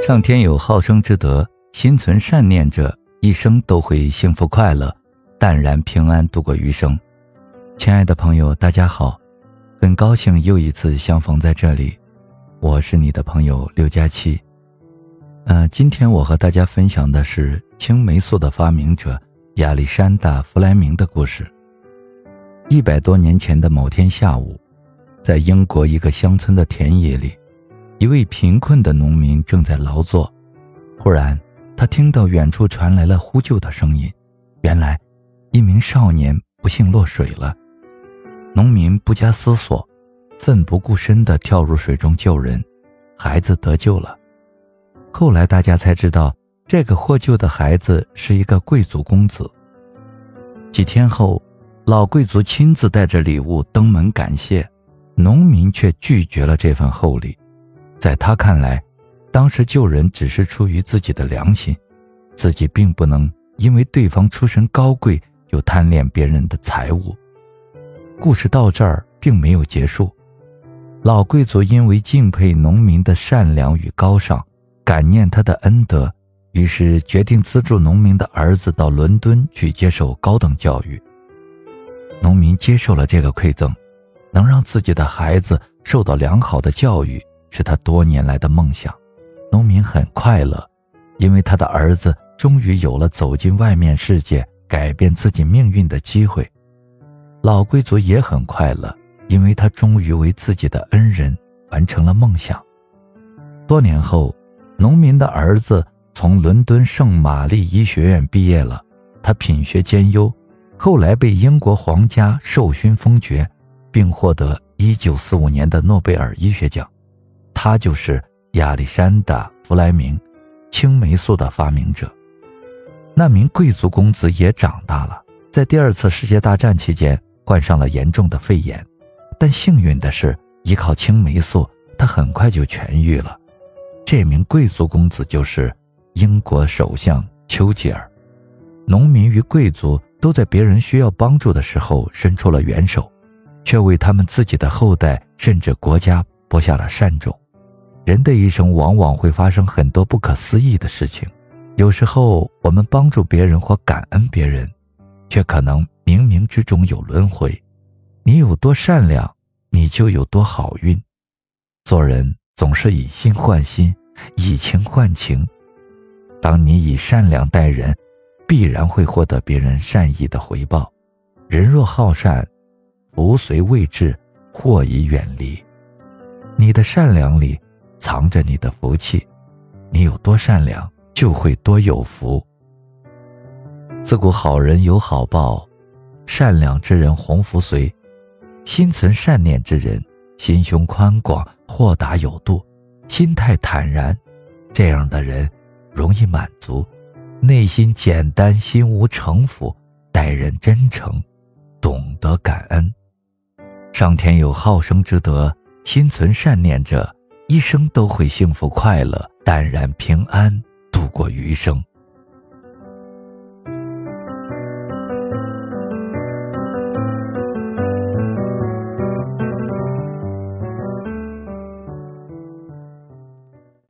上天有好生之德，心存善念者一生都会幸福快乐、淡然平安度过余生。亲爱的朋友，大家好，很高兴又一次相逢在这里，我是你的朋友六加七。呃，今天我和大家分享的是青霉素的发明者亚历山大·弗莱明的故事。一百多年前的某天下午，在英国一个乡村的田野里。一位贫困的农民正在劳作，忽然，他听到远处传来了呼救的声音。原来，一名少年不幸落水了。农民不加思索，奋不顾身地跳入水中救人，孩子得救了。后来，大家才知道，这个获救的孩子是一个贵族公子。几天后，老贵族亲自带着礼物登门感谢，农民却拒绝了这份厚礼。在他看来，当时救人只是出于自己的良心，自己并不能因为对方出身高贵就贪恋别人的财物。故事到这儿并没有结束，老贵族因为敬佩农民的善良与高尚，感念他的恩德，于是决定资助农民的儿子到伦敦去接受高等教育。农民接受了这个馈赠，能让自己的孩子受到良好的教育。是他多年来的梦想，农民很快乐，因为他的儿子终于有了走进外面世界、改变自己命运的机会。老贵族也很快乐，因为他终于为自己的恩人完成了梦想。多年后，农民的儿子从伦敦圣玛丽医学院毕业了，他品学兼优，后来被英国皇家授勋封爵，并获得1945年的诺贝尔医学奖。他就是亚历山大·弗莱明，青霉素的发明者。那名贵族公子也长大了，在第二次世界大战期间患上了严重的肺炎，但幸运的是，依靠青霉素，他很快就痊愈了。这名贵族公子就是英国首相丘吉尔。农民与贵族都在别人需要帮助的时候伸出了援手，却为他们自己的后代甚至国家。播下了善种，人的一生往往会发生很多不可思议的事情。有时候我们帮助别人或感恩别人，却可能冥冥之中有轮回。你有多善良，你就有多好运。做人总是以心换心，以情换情。当你以善良待人，必然会获得别人善意的回报。人若好善，福随未至，祸已远离。你的善良里藏着你的福气，你有多善良，就会多有福。自古好人有好报，善良之人鸿福随，心存善念之人心胸宽广、豁达有度、心态坦然，这样的人容易满足，内心简单，心无城府，待人真诚，懂得感恩。上天有好生之德。心存善念者，一生都会幸福快乐、淡然平安度过余生。